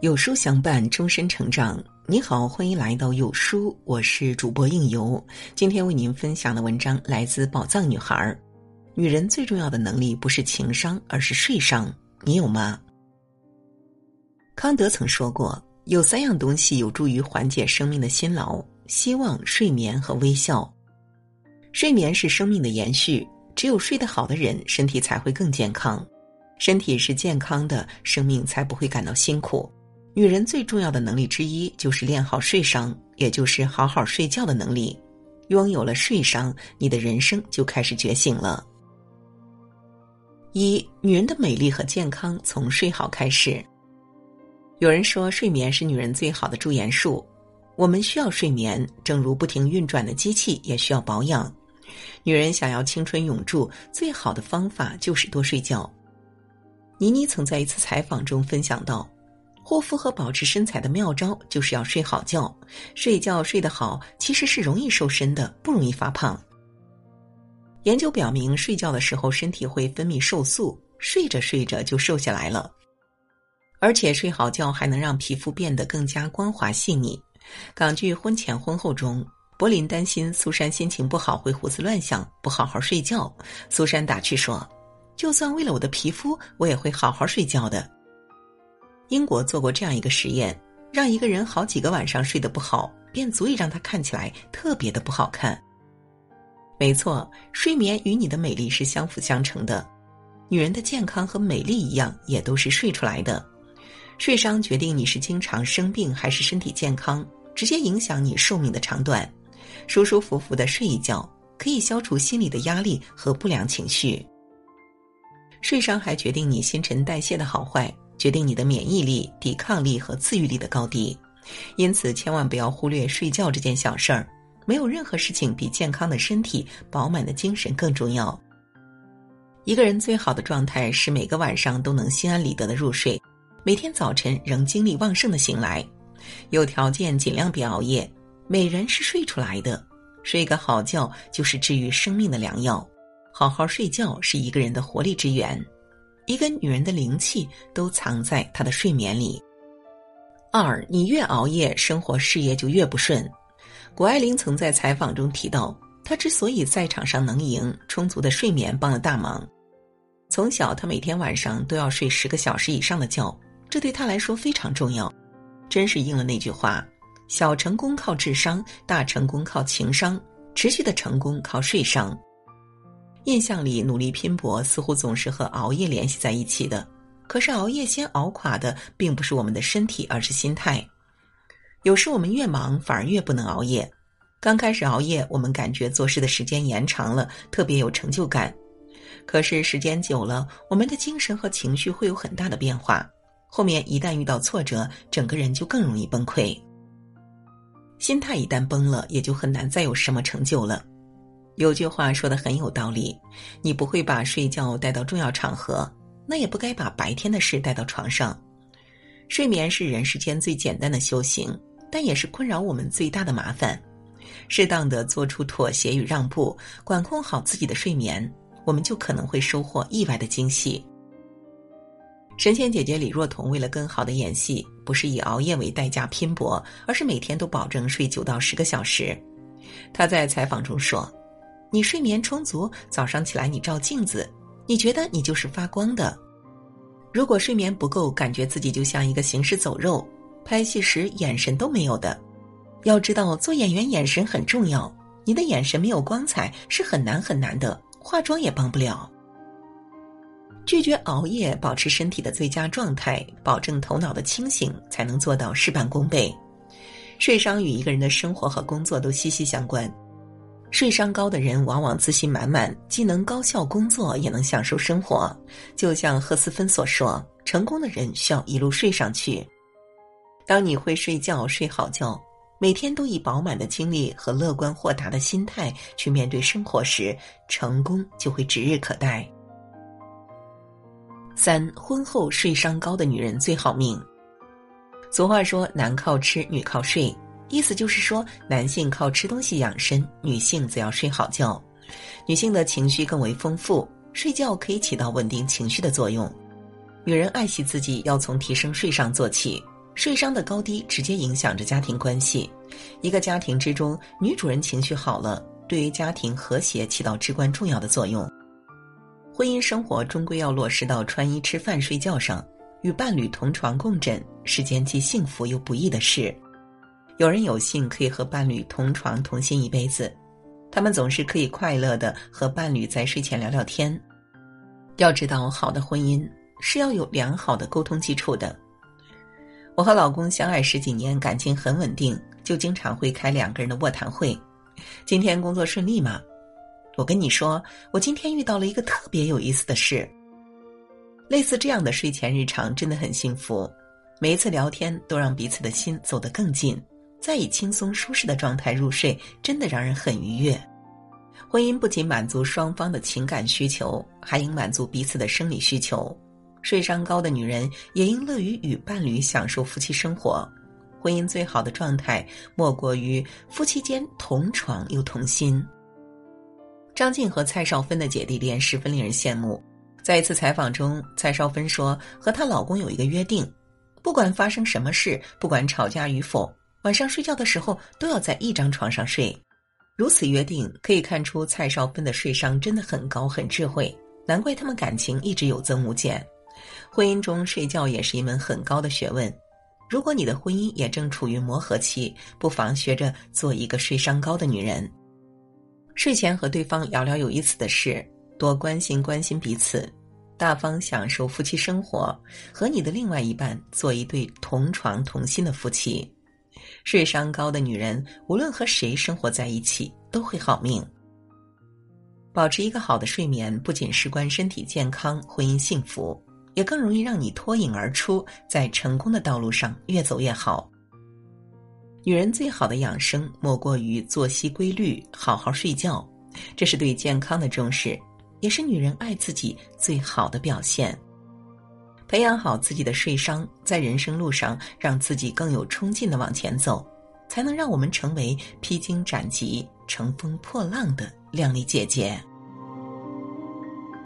有书相伴，终身成长。你好，欢迎来到有书，我是主播应由。今天为您分享的文章来自宝藏女孩。女人最重要的能力不是情商，而是睡商。你有吗？康德曾说过，有三样东西有助于缓解生命的辛劳：希望、睡眠和微笑。睡眠是生命的延续，只有睡得好的人，身体才会更健康。身体是健康的，生命才不会感到辛苦。女人最重要的能力之一就是练好睡商，也就是好好睡觉的能力。拥有了睡商，你的人生就开始觉醒了。一，女人的美丽和健康从睡好开始。有人说，睡眠是女人最好的驻颜术。我们需要睡眠，正如不停运转的机器也需要保养。女人想要青春永驻，最好的方法就是多睡觉。倪妮曾在一次采访中分享到。护肤和保持身材的妙招就是要睡好觉，睡觉睡得好其实是容易瘦身的，不容易发胖。研究表明，睡觉的时候身体会分泌瘦素，睡着睡着就瘦下来了。而且睡好觉还能让皮肤变得更加光滑细腻。港剧《婚前婚后》中，柏林担心苏珊心情不好会胡思乱想，不好好睡觉。苏珊打趣说：“就算为了我的皮肤，我也会好好睡觉的。”英国做过这样一个实验，让一个人好几个晚上睡得不好，便足以让他看起来特别的不好看。没错，睡眠与你的美丽是相辅相成的。女人的健康和美丽一样，也都是睡出来的。睡商决定你是经常生病还是身体健康，直接影响你寿命的长短。舒舒服服的睡一觉，可以消除心理的压力和不良情绪。睡商还决定你新陈代谢的好坏。决定你的免疫力、抵抗力和自愈力的高低，因此千万不要忽略睡觉这件小事儿。没有任何事情比健康的身体、饱满的精神更重要。一个人最好的状态是每个晚上都能心安理得的入睡，每天早晨仍精力旺盛的醒来。有条件尽量别熬夜。美人是睡出来的，睡个好觉就是治愈生命的良药。好好睡觉是一个人的活力之源。一个女人的灵气都藏在她的睡眠里。二，你越熬夜，生活事业就越不顺。谷爱凌曾在采访中提到，她之所以在场上能赢，充足的睡眠帮了大忙。从小，她每天晚上都要睡十个小时以上的觉，这对她来说非常重要。真是应了那句话：小成功靠智商，大成功靠情商，持续的成功靠睡商。印象里，努力拼搏似乎总是和熬夜联系在一起的。可是，熬夜先熬垮的并不是我们的身体，而是心态。有时我们越忙，反而越不能熬夜。刚开始熬夜，我们感觉做事的时间延长了，特别有成就感。可是时间久了，我们的精神和情绪会有很大的变化。后面一旦遇到挫折，整个人就更容易崩溃。心态一旦崩了，也就很难再有什么成就了。有句话说的很有道理：你不会把睡觉带到重要场合，那也不该把白天的事带到床上。睡眠是人世间最简单的修行，但也是困扰我们最大的麻烦。适当的做出妥协与让步，管控好自己的睡眠，我们就可能会收获意外的惊喜。神仙姐姐李若彤为了更好的演戏，不是以熬夜为代价拼搏，而是每天都保证睡九到十个小时。她在采访中说。你睡眠充足，早上起来你照镜子，你觉得你就是发光的。如果睡眠不够，感觉自己就像一个行尸走肉，拍戏时眼神都没有的。要知道，做演员眼神很重要，你的眼神没有光彩是很难很难的，化妆也帮不了。拒绝熬夜，保持身体的最佳状态，保证头脑的清醒，才能做到事半功倍。睡商与一个人的生活和工作都息息相关。睡商高的人往往自信满满，既能高效工作，也能享受生活。就像赫斯芬所说：“成功的人需要一路睡上去。”当你会睡觉、睡好觉，每天都以饱满的精力和乐观豁达的心态去面对生活时，成功就会指日可待。三，婚后睡商高的女人最好命。俗话说：“男靠吃，女靠睡。”意思就是说，男性靠吃东西养生，女性则要睡好觉。女性的情绪更为丰富，睡觉可以起到稳定情绪的作用。女人爱惜自己，要从提升睡上做起。睡商的高低直接影响着家庭关系。一个家庭之中，女主人情绪好了，对于家庭和谐起到至关重要的作用。婚姻生活终归要落实到穿衣、吃饭、睡觉上，与伴侣同床共枕是件既幸福又不易的事。有人有幸可以和伴侣同床同心一辈子，他们总是可以快乐的和伴侣在睡前聊聊天。要知道，好的婚姻是要有良好的沟通基础的。我和老公相爱十几年，感情很稳定，就经常会开两个人的卧谈会。今天工作顺利吗？我跟你说，我今天遇到了一个特别有意思的事。类似这样的睡前日常真的很幸福，每一次聊天都让彼此的心走得更近，再以轻松舒适的状态入睡，真的让人很愉悦。婚姻不仅满足双方的情感需求，还应满足彼此的生理需求。睡商高的女人也应乐于与伴侣享受夫妻生活。婚姻最好的状态，莫过于夫妻间同床又同心。张晋和蔡少芬的姐弟恋十分令人羡慕。在一次采访中，蔡少芬说：“和她老公有一个约定，不管发生什么事，不管吵架与否，晚上睡觉的时候都要在一张床上睡。如此约定，可以看出蔡少芬的睡商真的很高，很智慧。难怪他们感情一直有增无减。婚姻中睡觉也是一门很高的学问。如果你的婚姻也正处于磨合期，不妨学着做一个睡商高的女人。”睡前和对方聊聊有意思的事，多关心关心彼此，大方享受夫妻生活，和你的另外一半做一对同床同心的夫妻。睡商高的女人，无论和谁生活在一起都会好命。保持一个好的睡眠，不仅事关身体健康、婚姻幸福，也更容易让你脱颖而出，在成功的道路上越走越好。女人最好的养生，莫过于作息规律，好好睡觉。这是对健康的重视，也是女人爱自己最好的表现。培养好自己的睡商，在人生路上让自己更有冲劲的往前走，才能让我们成为披荆斩棘、乘风破浪的靓丽姐姐。